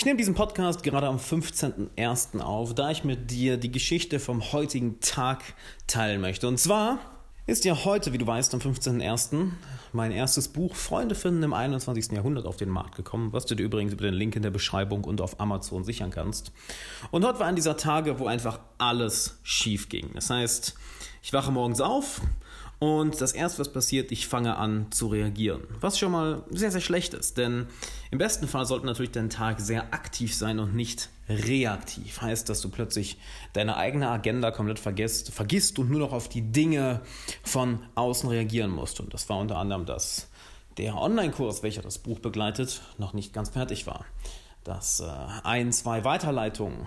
Ich nehme diesen Podcast gerade am 15.01. auf, da ich mit dir die Geschichte vom heutigen Tag teilen möchte. Und zwar ist ja heute, wie du weißt, am 15.01. mein erstes Buch Freunde finden im 21. Jahrhundert auf den Markt gekommen, was du dir übrigens über den Link in der Beschreibung und auf Amazon sichern kannst. Und heute war ein dieser Tage, wo einfach alles schief ging. Das heißt, ich wache morgens auf und das erste, was passiert, ich fange an zu reagieren. Was schon mal sehr, sehr schlecht ist. Denn im besten Fall sollte natürlich dein Tag sehr aktiv sein und nicht reaktiv. Heißt, dass du plötzlich deine eigene Agenda komplett vergisst, vergisst und nur noch auf die Dinge von außen reagieren musst. Und das war unter anderem das, der Online-Kurs, welcher das Buch begleitet, noch nicht ganz fertig war. Dass äh, ein, zwei Weiterleitungen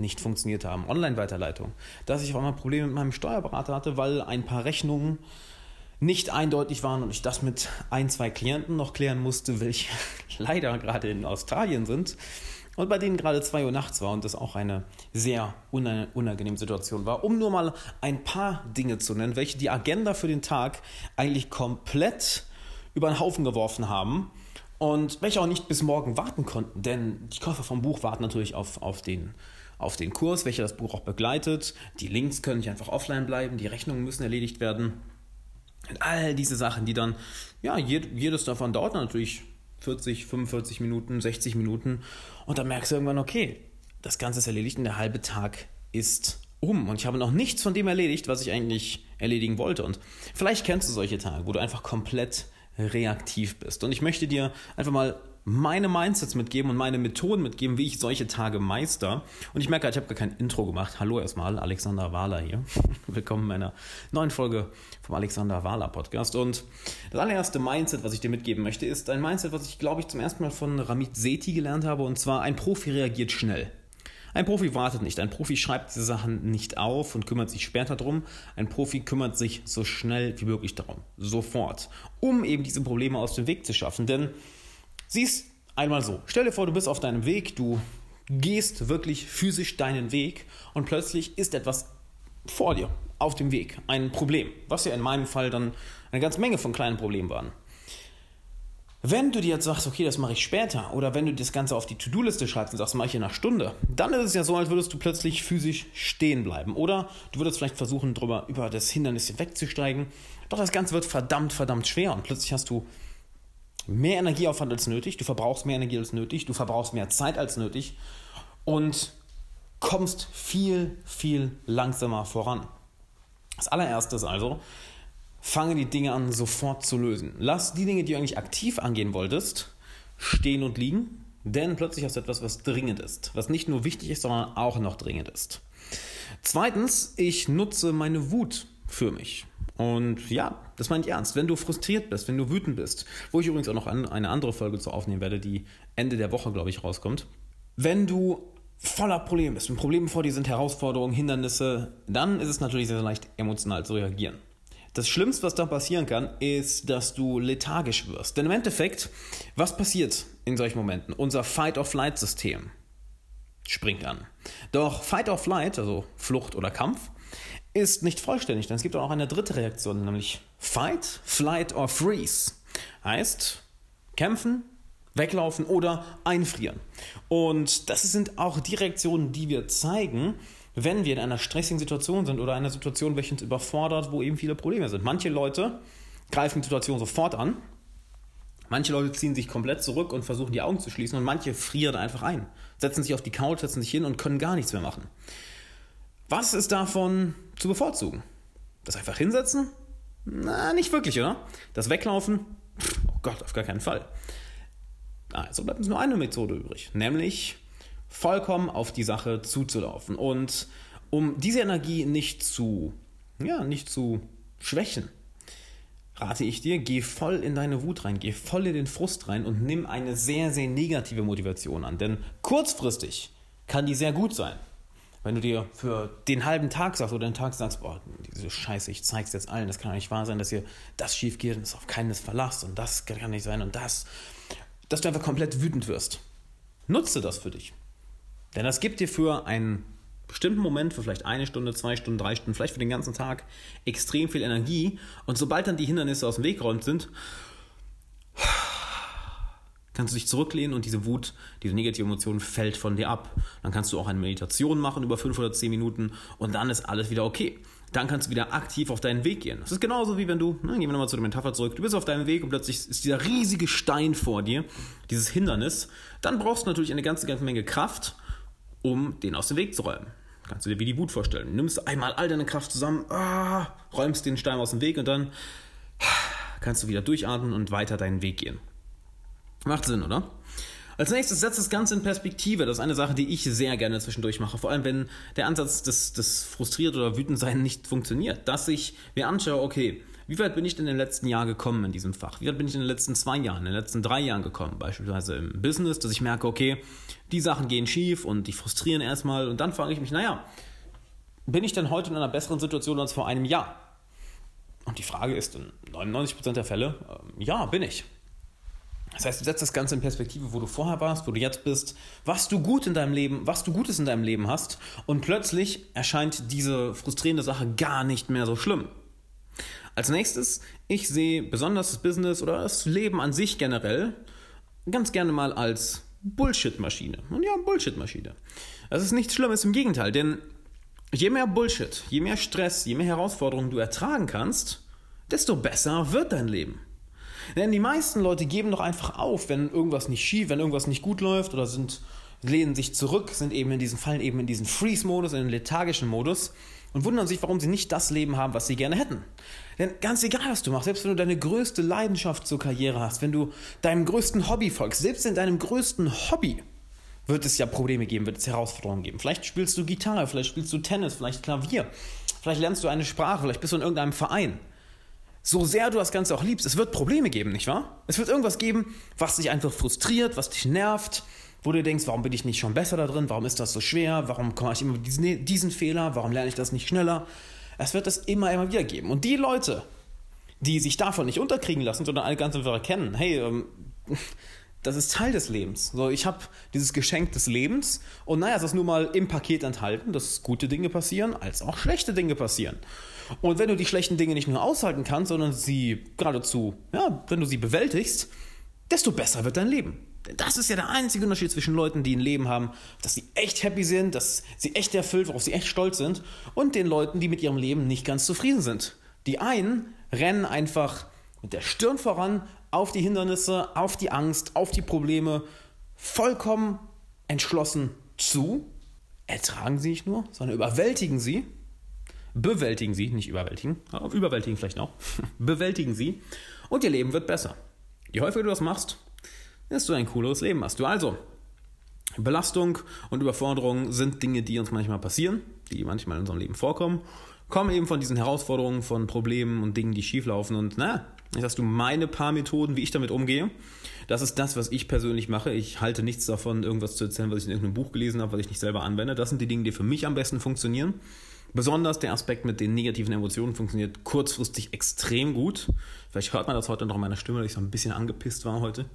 nicht funktioniert haben, Online-Weiterleitung, dass ich auf einmal Probleme mit meinem Steuerberater hatte, weil ein paar Rechnungen nicht eindeutig waren und ich das mit ein, zwei Klienten noch klären musste, welche leider gerade in Australien sind und bei denen gerade 2 Uhr nachts war und das auch eine sehr unangenehme Situation war. Um nur mal ein paar Dinge zu nennen, welche die Agenda für den Tag eigentlich komplett über den Haufen geworfen haben und welche auch nicht bis morgen warten konnten, denn die Käufer vom Buch warten natürlich auf, auf den auf den Kurs, welcher das Buch auch begleitet. Die Links können nicht einfach offline bleiben, die Rechnungen müssen erledigt werden. Und all diese Sachen, die dann, ja, jedes davon dauert natürlich 40, 45 Minuten, 60 Minuten. Und dann merkst du irgendwann, okay, das Ganze ist erledigt und der halbe Tag ist um. Und ich habe noch nichts von dem erledigt, was ich eigentlich erledigen wollte. Und vielleicht kennst du solche Tage, wo du einfach komplett reaktiv bist. Und ich möchte dir einfach mal meine Mindsets mitgeben und meine Methoden mitgeben, wie ich solche Tage meister. Und ich merke, ich habe gar kein Intro gemacht. Hallo erstmal, Alexander Wahler hier. Willkommen in meiner neuen Folge vom Alexander Wahler Podcast. Und das allererste Mindset, was ich dir mitgeben möchte, ist ein Mindset, was ich, glaube ich, zum ersten Mal von Ramit Sethi gelernt habe. Und zwar, ein Profi reagiert schnell. Ein Profi wartet nicht. Ein Profi schreibt diese Sachen nicht auf und kümmert sich später darum. Ein Profi kümmert sich so schnell wie möglich darum. Sofort. Um eben diese Probleme aus dem Weg zu schaffen. Denn Siehst einmal so. Stell dir vor, du bist auf deinem Weg, du gehst wirklich physisch deinen Weg und plötzlich ist etwas vor dir auf dem Weg, ein Problem, was ja in meinem Fall dann eine ganze Menge von kleinen Problemen waren. Wenn du dir jetzt sagst, okay, das mache ich später, oder wenn du das Ganze auf die To-Do-Liste schreibst und sagst, mache ich in einer Stunde, dann ist es ja so, als würdest du plötzlich physisch stehen bleiben. Oder du würdest vielleicht versuchen, drüber über das Hindernis wegzusteigen. Doch das Ganze wird verdammt, verdammt schwer und plötzlich hast du mehr Energieaufwand als nötig, du verbrauchst mehr Energie als nötig, du verbrauchst mehr Zeit als nötig und kommst viel, viel langsamer voran. Das allererste ist also, fange die Dinge an sofort zu lösen. Lass die Dinge, die du eigentlich aktiv angehen wolltest, stehen und liegen, denn plötzlich hast du etwas, was dringend ist, was nicht nur wichtig ist, sondern auch noch dringend ist. Zweitens, ich nutze meine Wut für mich. Und ja, das meine ich ernst. Wenn du frustriert bist, wenn du wütend bist, wo ich übrigens auch noch eine andere Folge zu aufnehmen werde, die Ende der Woche, glaube ich, rauskommt. Wenn du voller Probleme bist, wenn Probleme vor dir sind, Herausforderungen, Hindernisse, dann ist es natürlich sehr, sehr leicht, emotional zu reagieren. Das Schlimmste, was da passieren kann, ist, dass du lethargisch wirst. Denn im Endeffekt, was passiert in solchen Momenten? Unser Fight-or-Flight-System springt an. Doch Fight-or-Flight, also Flucht oder Kampf, ist nicht vollständig, denn es gibt auch noch eine dritte Reaktion, nämlich Fight, Flight or Freeze. Heißt kämpfen, weglaufen oder einfrieren. Und das sind auch die Reaktionen, die wir zeigen, wenn wir in einer stressigen Situation sind oder einer Situation, welche uns überfordert, wo eben viele Probleme sind. Manche Leute greifen die Situation sofort an, manche Leute ziehen sich komplett zurück und versuchen die Augen zu schließen und manche frieren einfach ein, setzen sich auf die Couch, setzen sich hin und können gar nichts mehr machen. Was ist davon zu bevorzugen? Das einfach hinsetzen? Na, nicht wirklich, oder? Das Weglaufen? Oh Gott, auf gar keinen Fall. Also bleibt uns nur eine Methode übrig, nämlich vollkommen auf die Sache zuzulaufen. Und um diese Energie nicht zu, ja, nicht zu schwächen, rate ich dir, geh voll in deine Wut rein, geh voll in den Frust rein und nimm eine sehr, sehr negative Motivation an. Denn kurzfristig kann die sehr gut sein. Wenn du dir für den halben Tag sagst oder den Tag sagst, boah, diese Scheiße, ich zeig's jetzt allen, das kann doch nicht wahr sein, dass ihr das schief geht und es auf keines verlasst und das kann nicht sein und das, dass du einfach komplett wütend wirst. Nutze das für dich. Denn das gibt dir für einen bestimmten Moment, für vielleicht eine Stunde, zwei Stunden, drei Stunden, vielleicht für den ganzen Tag extrem viel Energie. Und sobald dann die Hindernisse aus dem Weg geräumt sind, kannst du dich zurücklehnen und diese Wut, diese negative Emotion fällt von dir ab. Dann kannst du auch eine Meditation machen über 5 oder 10 Minuten und dann ist alles wieder okay. Dann kannst du wieder aktiv auf deinen Weg gehen. Das ist genauso wie wenn du, ne, gehen wir nochmal zu der Metapher zurück, du bist auf deinem Weg und plötzlich ist dieser riesige Stein vor dir, dieses Hindernis. Dann brauchst du natürlich eine ganze, ganze Menge Kraft, um den aus dem Weg zu räumen. Kannst du dir wie die Wut vorstellen. Du nimmst einmal all deine Kraft zusammen, ah, räumst den Stein aus dem Weg und dann kannst du wieder durchatmen und weiter deinen Weg gehen. Macht Sinn, oder? Als nächstes setzt das Ganze in Perspektive. Das ist eine Sache, die ich sehr gerne zwischendurch mache. Vor allem, wenn der Ansatz des, des frustriert oder wütend sein nicht funktioniert. Dass ich mir anschaue, okay, wie weit bin ich denn in den letzten Jahren gekommen in diesem Fach? Wie weit bin ich in den letzten zwei Jahren, in den letzten drei Jahren gekommen? Beispielsweise im Business, dass ich merke, okay, die Sachen gehen schief und die frustrieren erstmal. Und dann frage ich mich, naja, bin ich denn heute in einer besseren Situation als vor einem Jahr? Und die Frage ist in 99% der Fälle, äh, ja, bin ich. Das heißt, du setzt das Ganze in Perspektive, wo du vorher warst, wo du jetzt bist, was du gut in deinem Leben, was du Gutes in deinem Leben hast und plötzlich erscheint diese frustrierende Sache gar nicht mehr so schlimm. Als nächstes, ich sehe besonders das Business oder das Leben an sich generell ganz gerne mal als Bullshit-Maschine. Und ja, Bullshit-Maschine. Das ist nichts Schlimmes, im Gegenteil, denn je mehr Bullshit, je mehr Stress, je mehr Herausforderungen du ertragen kannst, desto besser wird dein Leben. Denn die meisten Leute geben doch einfach auf, wenn irgendwas nicht schief, wenn irgendwas nicht gut läuft oder sind, lehnen sich zurück, sind eben in diesen Fallen eben in diesen Freeze-Modus, in den lethargischen Modus und wundern sich, warum sie nicht das Leben haben, was sie gerne hätten. Denn ganz egal, was du machst, selbst wenn du deine größte Leidenschaft zur Karriere hast, wenn du deinem größten Hobby folgst, selbst in deinem größten Hobby wird es ja Probleme geben, wird es Herausforderungen geben. Vielleicht spielst du Gitarre, vielleicht spielst du Tennis, vielleicht Klavier, vielleicht lernst du eine Sprache, vielleicht bist du in irgendeinem Verein so sehr du das Ganze auch liebst, es wird Probleme geben, nicht wahr? Es wird irgendwas geben, was dich einfach frustriert, was dich nervt, wo du denkst, warum bin ich nicht schon besser da drin? Warum ist das so schwer? Warum komme ich immer diesen, diesen Fehler? Warum lerne ich das nicht schneller? Es wird es immer, immer wieder geben. Und die Leute, die sich davon nicht unterkriegen lassen, sondern alle ganz einfach erkennen, hey, ähm, das ist Teil des Lebens. So, ich habe dieses Geschenk des Lebens und naja, es ist nun mal im Paket enthalten, dass gute Dinge passieren, als auch schlechte Dinge passieren. Und wenn du die schlechten Dinge nicht nur aushalten kannst, sondern sie geradezu, ja, wenn du sie bewältigst, desto besser wird dein Leben. Denn das ist ja der einzige Unterschied zwischen Leuten, die ein Leben haben, dass sie echt happy sind, dass sie echt erfüllt, worauf sie echt stolz sind, und den Leuten, die mit ihrem Leben nicht ganz zufrieden sind. Die einen rennen einfach mit der Stirn voran auf die Hindernisse, auf die Angst, auf die Probleme, vollkommen entschlossen zu, ertragen sie nicht nur, sondern überwältigen sie. Bewältigen sie, nicht überwältigen, aber überwältigen vielleicht auch, bewältigen sie. Und ihr Leben wird besser. Je häufiger du das machst, desto ein cooleres Leben hast du. Also, Belastung und Überforderung sind Dinge, die uns manchmal passieren, die manchmal in unserem Leben vorkommen, kommen eben von diesen Herausforderungen, von Problemen und Dingen, die schieflaufen und na, jetzt hast du meine paar Methoden, wie ich damit umgehe. Das ist das, was ich persönlich mache. Ich halte nichts davon, irgendwas zu erzählen, was ich in irgendeinem Buch gelesen habe, was ich nicht selber anwende. Das sind die Dinge, die für mich am besten funktionieren. Besonders der Aspekt mit den negativen Emotionen funktioniert kurzfristig extrem gut. Vielleicht hört man das heute noch in meiner Stimme, dass ich so ein bisschen angepisst war heute.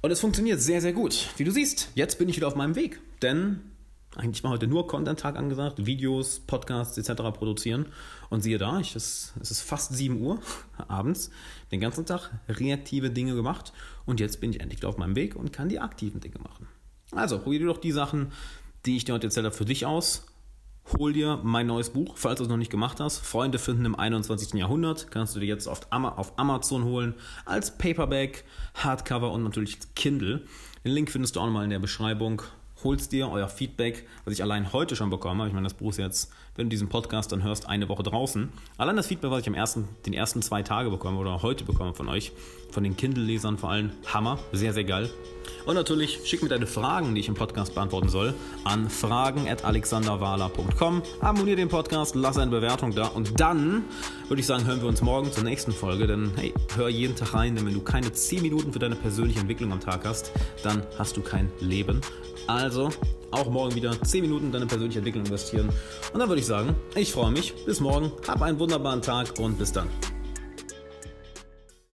Und es funktioniert sehr, sehr gut. Wie du siehst, jetzt bin ich wieder auf meinem Weg. Denn eigentlich war heute nur Content-Tag angesagt, Videos, Podcasts etc. produzieren. Und siehe da, ich, es, es ist fast 7 Uhr abends, den ganzen Tag reaktive Dinge gemacht. Und jetzt bin ich endlich auf meinem Weg und kann die aktiven Dinge machen. Also probier dir doch die Sachen, die ich dir heute erzählt habe, für dich aus hol dir mein neues Buch, falls du es noch nicht gemacht hast. Freunde finden im 21. Jahrhundert. Kannst du dir jetzt auf Amazon holen. Als Paperback, Hardcover und natürlich Kindle. Den Link findest du auch nochmal in der Beschreibung holst dir euer Feedback, was ich allein heute schon bekomme. Ich meine, das Buch ist jetzt, wenn du diesen Podcast dann hörst, eine Woche draußen. Allein das Feedback, was ich am ersten, den ersten zwei Tage bekomme oder heute bekomme von euch, von den Kindle-Lesern vor allem, Hammer, sehr, sehr geil. Und natürlich schick mir deine Fragen, die ich im Podcast beantworten soll, an fragen.alexanderwahler.com. Abonniere den Podcast, lass eine Bewertung da und dann würde ich sagen, hören wir uns morgen zur nächsten Folge. Denn hey, hör jeden Tag rein, denn wenn du keine 10 Minuten für deine persönliche Entwicklung am Tag hast, dann hast du kein Leben. Also auch morgen wieder 10 Minuten in deine persönliche Entwicklung investieren. Und dann würde ich sagen, ich freue mich. Bis morgen, hab einen wunderbaren Tag und bis dann.